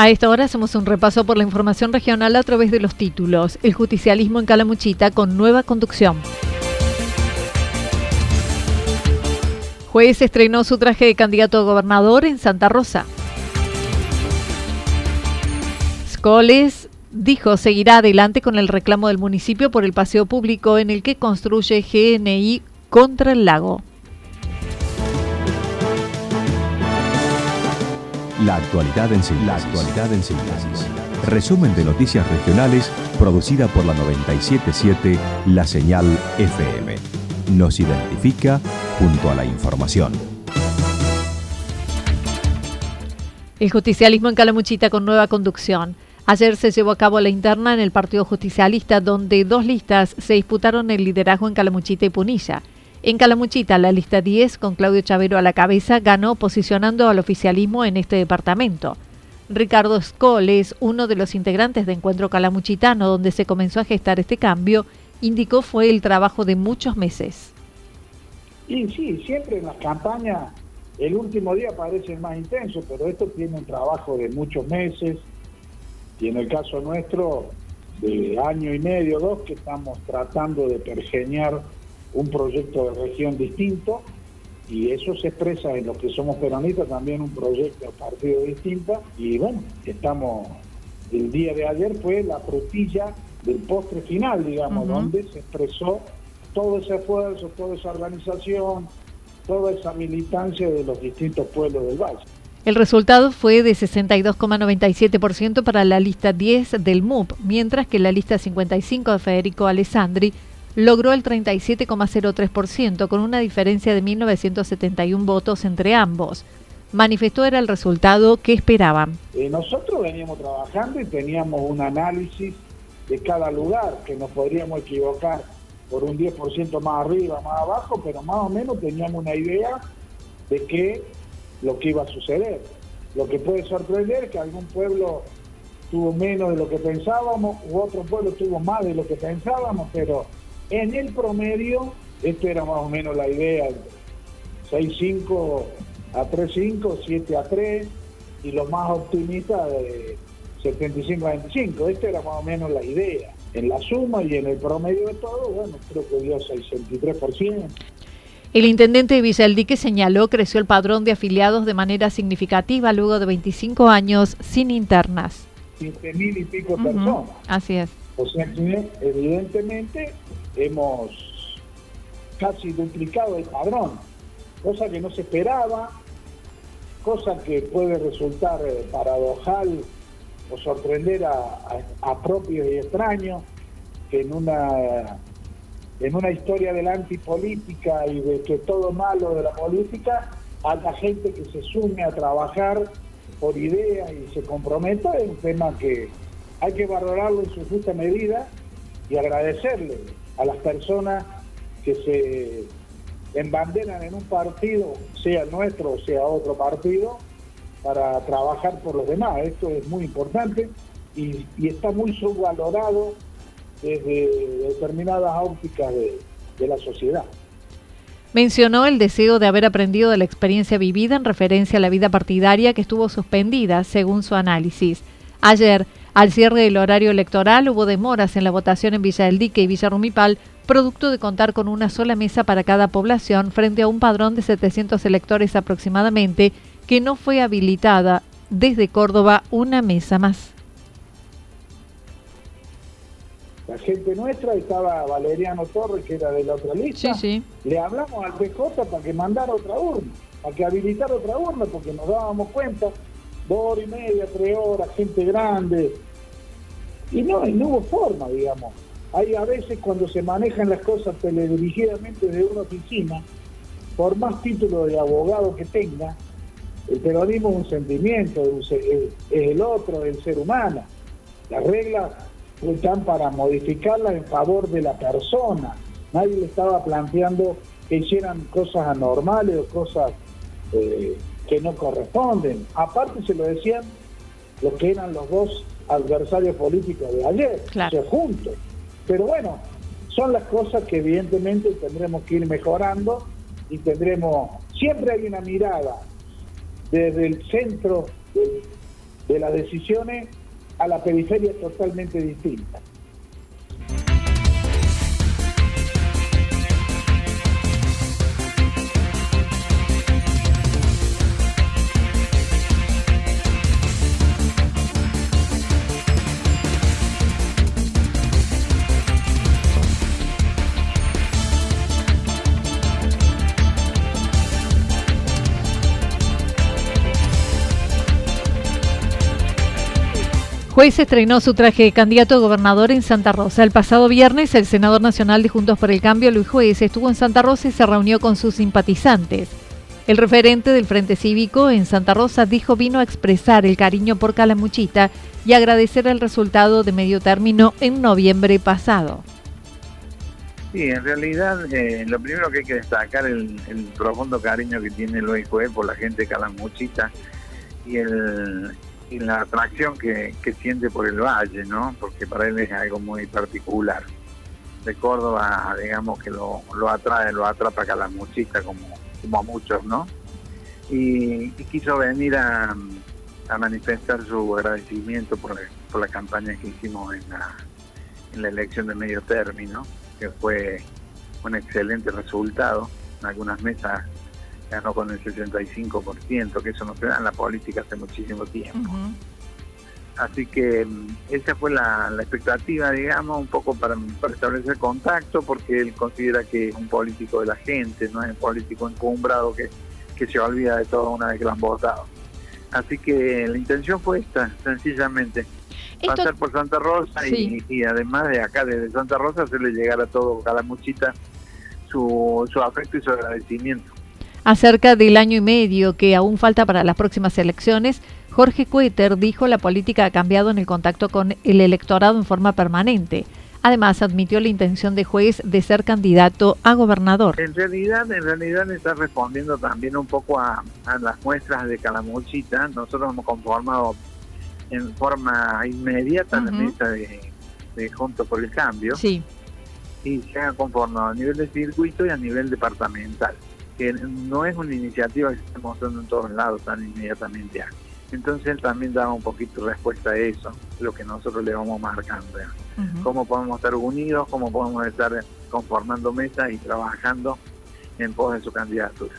A esta hora hacemos un repaso por la información regional a través de los títulos. El justicialismo en Calamuchita con nueva conducción. Juez estrenó su traje de candidato a gobernador en Santa Rosa. Scoles dijo seguirá adelante con el reclamo del municipio por el paseo público en el que construye GNI contra el lago. La actualidad en síntesis. La actualidad en síntesis. Resumen de noticias regionales producida por la 977 La Señal FM. Nos identifica junto a la información. El justicialismo en Calamuchita con nueva conducción. Ayer se llevó a cabo la interna en el Partido Justicialista, donde dos listas se disputaron el liderazgo en Calamuchita y Punilla. En Calamuchita, la lista 10, con Claudio Chavero a la cabeza, ganó posicionando al oficialismo en este departamento. Ricardo Skoll es uno de los integrantes de Encuentro Calamuchitano, donde se comenzó a gestar este cambio, indicó fue el trabajo de muchos meses. Y sí, siempre en las campañas el último día parece más intenso, pero esto tiene un trabajo de muchos meses y en el caso nuestro de año y medio, dos, que estamos tratando de pergeñar un proyecto de región distinto y eso se expresa en los que somos peronistas, también un proyecto de partido distinto y bueno, estamos, el día de ayer fue la frutilla del postre final, digamos, donde se expresó todo ese esfuerzo, toda esa organización, toda esa militancia de los distintos pueblos del valle. El resultado fue de 62,97% para la lista 10 del MUP, mientras que la lista 55 de Federico Alessandri logró el 37,03% con una diferencia de 1.971 votos entre ambos. Manifestó era el resultado que esperaban. Eh, nosotros veníamos trabajando y teníamos un análisis de cada lugar, que nos podríamos equivocar por un 10% más arriba, más abajo, pero más o menos teníamos una idea de qué lo que iba a suceder. Lo que puede sorprender es que algún pueblo tuvo menos de lo que pensábamos, u otro pueblo tuvo más de lo que pensábamos, pero en el promedio, esto era más o menos la idea, 6-5 a 3-5, 7 a 3, y lo más optimista de 75 a 25. Esta era más o menos la idea. En la suma y en el promedio de todo, bueno, creo que dio 63%. El intendente de Villaldique señaló creció el padrón de afiliados de manera significativa luego de 25 años sin internas. 15 mil y pico personas. Así es. O sea que evidentemente hemos casi duplicado el padrón, cosa que no se esperaba, cosa que puede resultar eh, paradojal o sorprender a, propios y extraños, que en una, en una historia de la antipolítica y de que todo malo de la política, haya gente que se sume a trabajar por ideas y se comprometa, es un tema que hay que valorarlo en su justa medida y agradecerle a las personas que se embanderan en un partido, sea nuestro o sea otro partido, para trabajar por los demás. Esto es muy importante y, está muy subvalorado desde determinadas ópticas de, de la sociedad. Mencionó el deseo de haber aprendido de la experiencia vivida en referencia a la vida partidaria que estuvo suspendida, según su análisis. Ayer Al cierre del horario electoral hubo demoras en la votación en Villa del Dique y Villa Rumipal, producto de contar con una sola mesa para cada población frente a un padrón de 700 electores aproximadamente, que no fue habilitada desde Córdoba una mesa más. La gente nuestra estaba Valeriano Torres, que era de la otra lista. Sí, sí. Le hablamos al PJ para que mandara otra urna, para que habilitara otra urna, porque nos dábamos cuenta, dos horas y media, tres horas, gente grande. Y no, y no hubo forma, digamos. Hay a veces cuando se manejan las cosas teledirigidamente desde una oficina, por más título de abogado que tenga, el peronismo es un sentimiento, es el otro, el ser humano. Las reglas están para modificarlas en favor de la persona. Nadie le estaba planteando que hicieran cosas anormales o cosas eh, que no corresponden. Aparte se lo decían los que eran los dos adversarios políticos de ayer, claro. juntos. Pero bueno, son las cosas que evidentemente tendremos que ir mejorando y tendremos, siempre hay una mirada desde el centro de, de las decisiones a la periferia totalmente distinta. Juez estrenó su traje de candidato a gobernador en Santa Rosa. El pasado viernes, el senador nacional de Juntos por el Cambio, Luis Juez, estuvo en Santa Rosa y se reunió con sus simpatizantes. El referente del Frente Cívico en Santa Rosa dijo vino a expresar el cariño por Calamuchita y agradecer el resultado de medio término en noviembre pasado. Sí, en realidad eh, lo primero que hay que destacar es el, el, profundo cariño que tiene Luis Juez por la gente de Calamuchita y el, y la atracción que, que, siente por el valle, ¿no? Porque para él es algo muy particular. De Córdoba, digamos que lo, lo atrae, lo atrapa a la muchita como, como a muchos, ¿no? Y, quiso venir a, manifestar su agradecimiento por por la campaña que hicimos en la, en la elección de medio término, que fue un excelente resultado. En algunas mesas ganó con el 65%, que eso no se da en la política hace muchísimo tiempo. Uh -huh. Así que esa fue la, la, expectativa, digamos, un poco para, para, establecer contacto, porque él considera que es un político de la gente, no es un político encumbrado que, que se olvida de todo una vez que lo han votado. Así que la intención fue esta, sencillamente. Esto... Pasar por Santa Rosa sí. y, y, además de acá, desde Santa Rosa, hacerle llegar a todo Calamuchita su, su afecto y su agradecimiento. Acerca del año y medio que aún falta para las próximas elecciones, Jorge Cueter dijo la política ha cambiado en el contacto con el electorado en forma permanente. Además, admitió la intención de juez de ser candidato a gobernador. En realidad, en realidad está respondiendo también un poco a, a las muestras de Calamuchita. Nosotros hemos conformado en forma inmediata uh -huh. la mesa de, de Junto por el Cambio. Sí. Y se ha conformado a nivel de circuito y a nivel departamental que no es una iniciativa que se está mostrando en todos lados tan inmediatamente. Entonces él también daba un poquito respuesta a eso, lo que nosotros le vamos marcando. Uh -huh. Cómo podemos estar unidos, cómo podemos estar conformando mesas y trabajando en pos de su candidatura.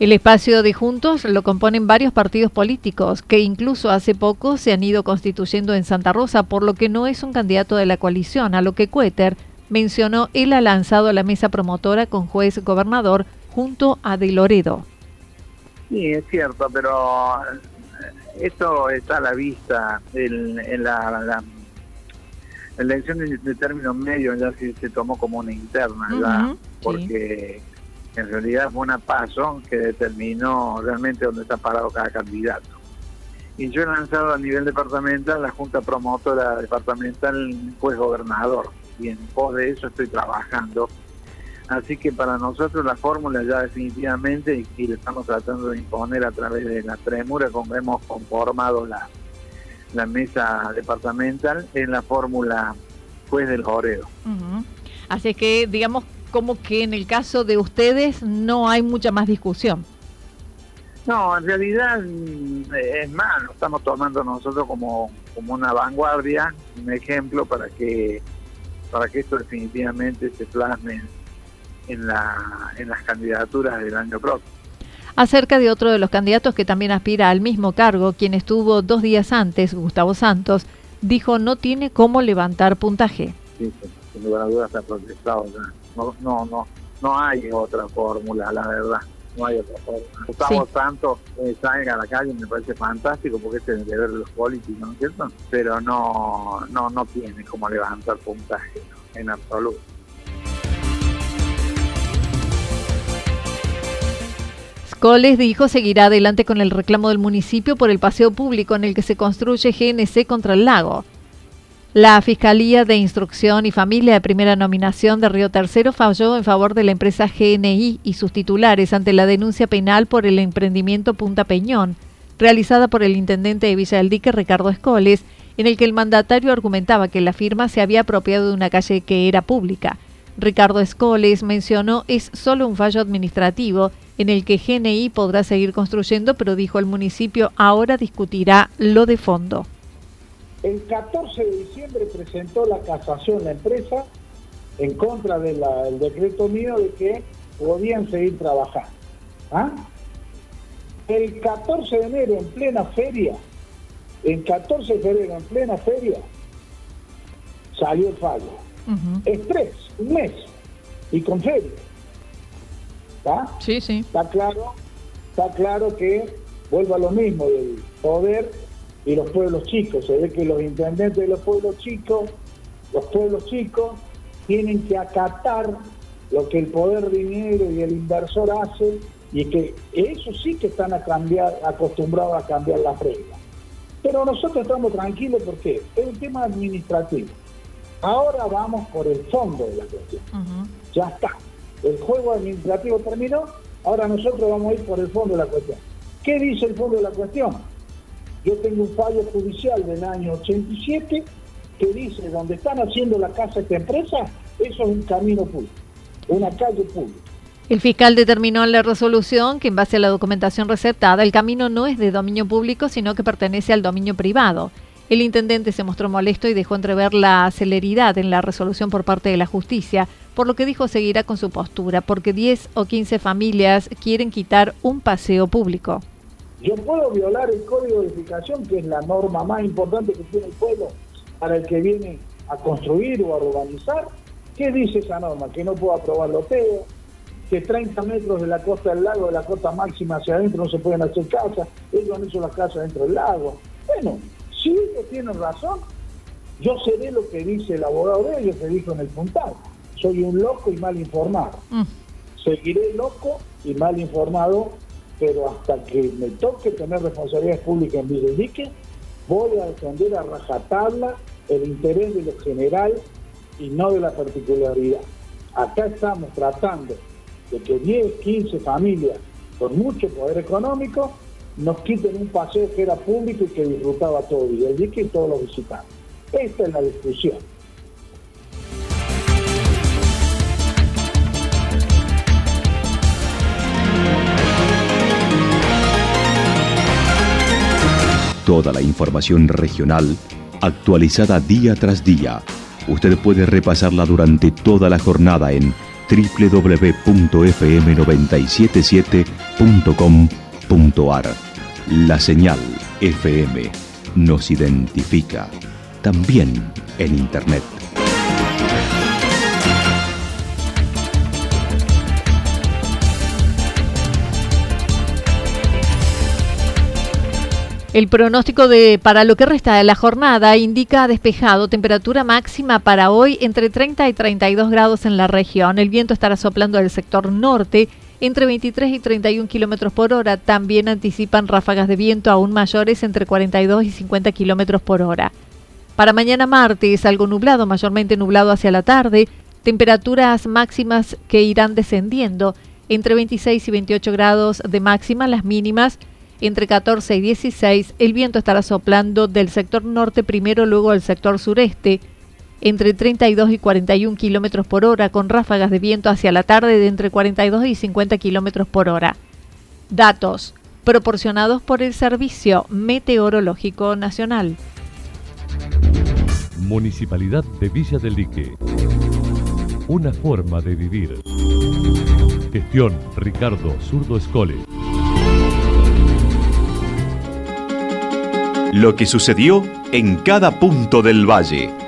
El espacio de Juntos lo componen varios partidos políticos que incluso hace poco se han ido constituyendo en Santa Rosa, por lo que no es un candidato de la coalición, a lo que Cuéter mencionó él ha lanzado a la mesa promotora con juez gobernador junto a De Loredo. Sí, es cierto, pero esto está a la vista en, en la, la, la, elección de, de término medio ya se, se, tomó como una interna, uh -huh, porque sí. en realidad fue una paso que determinó realmente dónde está parado cada candidato. Y yo he lanzado a nivel departamental la Junta Promotora Departamental Juez Gobernador, y en pos de eso estoy trabajando Así que para nosotros la fórmula ya definitivamente, y, y le estamos tratando de imponer a través de la premura como hemos conformado la, la mesa departamental, en la fórmula juez del Joredo. Uh -huh. Así que digamos como que en el caso de ustedes no hay mucha más discusión. No, en realidad mm, es más, lo estamos tomando nosotros como, como una vanguardia, un ejemplo para que para que esto definitivamente se plasme en, la, en las candidaturas del año próximo. Acerca de otro de los candidatos que también aspira al mismo cargo, quien estuvo dos días antes, Gustavo Santos, dijo no tiene cómo levantar puntaje. Sí, sin lugar a dudas está protestado. No, no, no, no hay otra fórmula, la verdad. No hay otra fórmula. Gustavo Santos eh, salga a la calle me parece fantástico porque es el deber de los políticos, ¿no es cierto? Pero no, no, no tiene cómo levantar puntaje en absoluto. Coles dijo seguirá adelante con el reclamo del municipio por el paseo público en el que se construye GNC contra el lago. La Fiscalía de Instrucción y Familia de Primera Nominación de Río Tercero falló en favor de la empresa GNI y sus titulares ante la denuncia penal por el emprendimiento Punta Peñón, realizada por el intendente de Villa del Dique, Ricardo Escoles, en el que el mandatario argumentaba que la firma se había apropiado de una calle que era pública. Ricardo Escoles mencionó es solo un fallo administrativo en el que GNI podrá seguir construyendo, pero dijo el municipio ahora discutirá lo de fondo. El 14 de diciembre presentó la casación la empresa en contra del decreto mío de que podían seguir trabajando. ¿Ah? El 14 de enero en plena feria, el 14 de febrero en plena feria, salió el fallo. Es tres, un mes, y con feria. ¿Está? Sí, sí. Está claro, está claro que vuelva a lo mismo del poder y los pueblos chicos. Se ve que los intendentes de los pueblos chicos, los pueblos chicos, tienen que acatar lo que el poder dinero y el inversor hace y que eso sí que están a cambiar, acostumbrados a cambiar las reglas. Pero nosotros estamos tranquilos porque es un tema administrativo. Ahora vamos por el fondo de la cuestión. Ya está el juego administrativo terminó, ahora nosotros vamos a ir por el fondo de la cuestión. ¿Qué dice el fondo de la cuestión? Yo tengo un fallo judicial del año 87 que dice, donde están haciendo la casa esta empresa, eso es un camino público, una calle pública. El fiscal determinó en la resolución que en base a la documentación receptada, el camino no es de dominio público, sino que pertenece al dominio privado. El intendente se mostró molesto y dejó entrever la celeridad en la resolución por parte de la justicia, por lo que dijo seguirá con su postura, porque 10 o 15 familias quieren quitar un paseo público. Yo puedo violar el código de edificación, que es la norma más importante que tiene el pueblo para el que viene a construir o a urbanizar. ¿Qué dice esa norma? Que no puedo aprobar loteo, que 30 metros de la costa del lago, de la costa máxima hacia adentro, no se pueden hacer casas. Ellos han hecho las casas dentro del lago. Bueno, si ellos tienen razón, yo seré lo que dice el abogado de ellos, que dijo en el puntal. Soy un loco y mal informado. Mm. Seguiré loco y mal informado, pero hasta que me toque tener responsabilidades públicas en Villa voy a defender a rajatabla el interés de lo general y no de la particularidad. Acá estamos tratando de que 10, 15 familias con mucho poder económico nos quiten un paseo que era público y que disfrutaba todo el dique y todos los visitantes. Esta es la discusión. Toda la información regional actualizada día tras día. Usted puede repasarla durante toda la jornada en www.fm977.com.ar la señal FM nos identifica también en Internet. El pronóstico de para lo que resta de la jornada indica despejado, temperatura máxima para hoy entre 30 y 32 grados en la región. El viento estará soplando del sector norte entre 23 y 31 kilómetros por hora. También anticipan ráfagas de viento aún mayores entre 42 y 50 kilómetros por hora. Para mañana martes, algo nublado, mayormente nublado hacia la tarde, temperaturas máximas que irán descendiendo entre 26 y 28 grados de máxima, las mínimas entre 14 y 16. El viento estará soplando del sector norte primero, luego del sector sureste entre 32 y 41 kilómetros por hora, con ráfagas de viento hacia la tarde de entre 42 y 50 kilómetros por hora. Datos. proporcionados por el Servicio Meteorológico Nacional. Municipalidad de Villa del Lique. Una forma de vivir. Gestión Ricardo Zurdo Escole. Lo que sucedió en cada punto del valle.